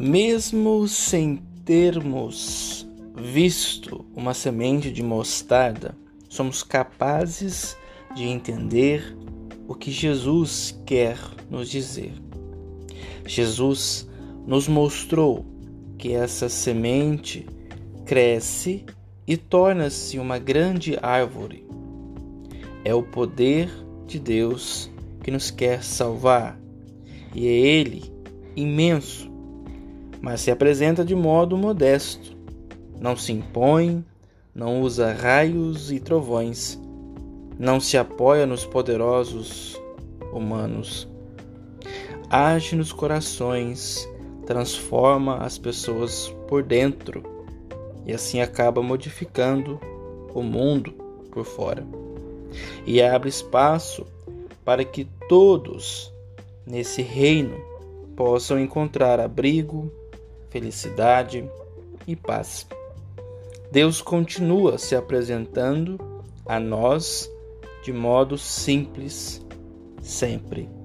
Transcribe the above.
Mesmo sem termos visto uma semente de mostarda, somos capazes de entender o que Jesus quer nos dizer. Jesus nos mostrou que essa semente cresce e torna-se uma grande árvore. É o poder de Deus que nos quer salvar, e é Ele imenso mas se apresenta de modo modesto. Não se impõe, não usa raios e trovões, não se apoia nos poderosos humanos. Age nos corações, transforma as pessoas por dentro e assim acaba modificando o mundo por fora. E abre espaço para que todos nesse reino possam encontrar abrigo, felicidade e paz. Deus continua se apresentando a nós de modo simples sempre.